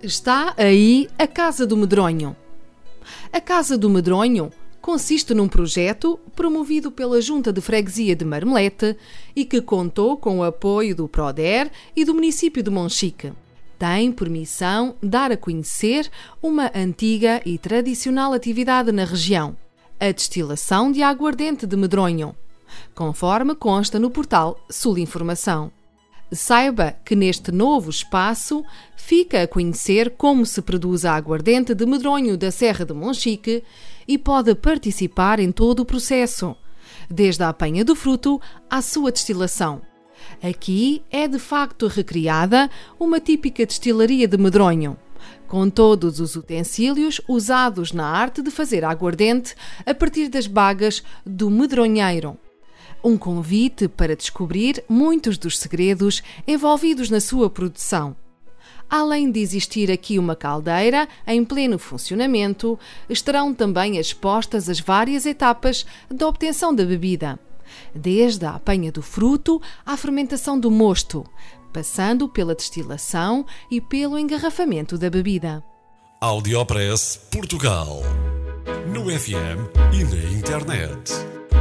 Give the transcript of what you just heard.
Está aí a Casa do Medronho. A Casa do Medronho consiste num projeto promovido pela Junta de Freguesia de Marmelete e que contou com o apoio do PRODER e do município de Monchique. Tem por missão dar a conhecer uma antiga e tradicional atividade na região, a destilação de aguardente de medronho, conforme consta no portal Sul Informação. Saiba que neste novo espaço fica a conhecer como se produz a aguardente de medronho da Serra de Monchique e pode participar em todo o processo, desde a apanha do fruto à sua destilação. Aqui é de facto recriada uma típica destilaria de medronho, com todos os utensílios usados na arte de fazer aguardente a partir das bagas do medronheiro um convite para descobrir muitos dos segredos envolvidos na sua produção. Além de existir aqui uma caldeira em pleno funcionamento, estarão também expostas as várias etapas da obtenção da bebida, desde a apanha do fruto à fermentação do mosto, passando pela destilação e pelo engarrafamento da bebida. Audiopress Portugal. No FM e na internet.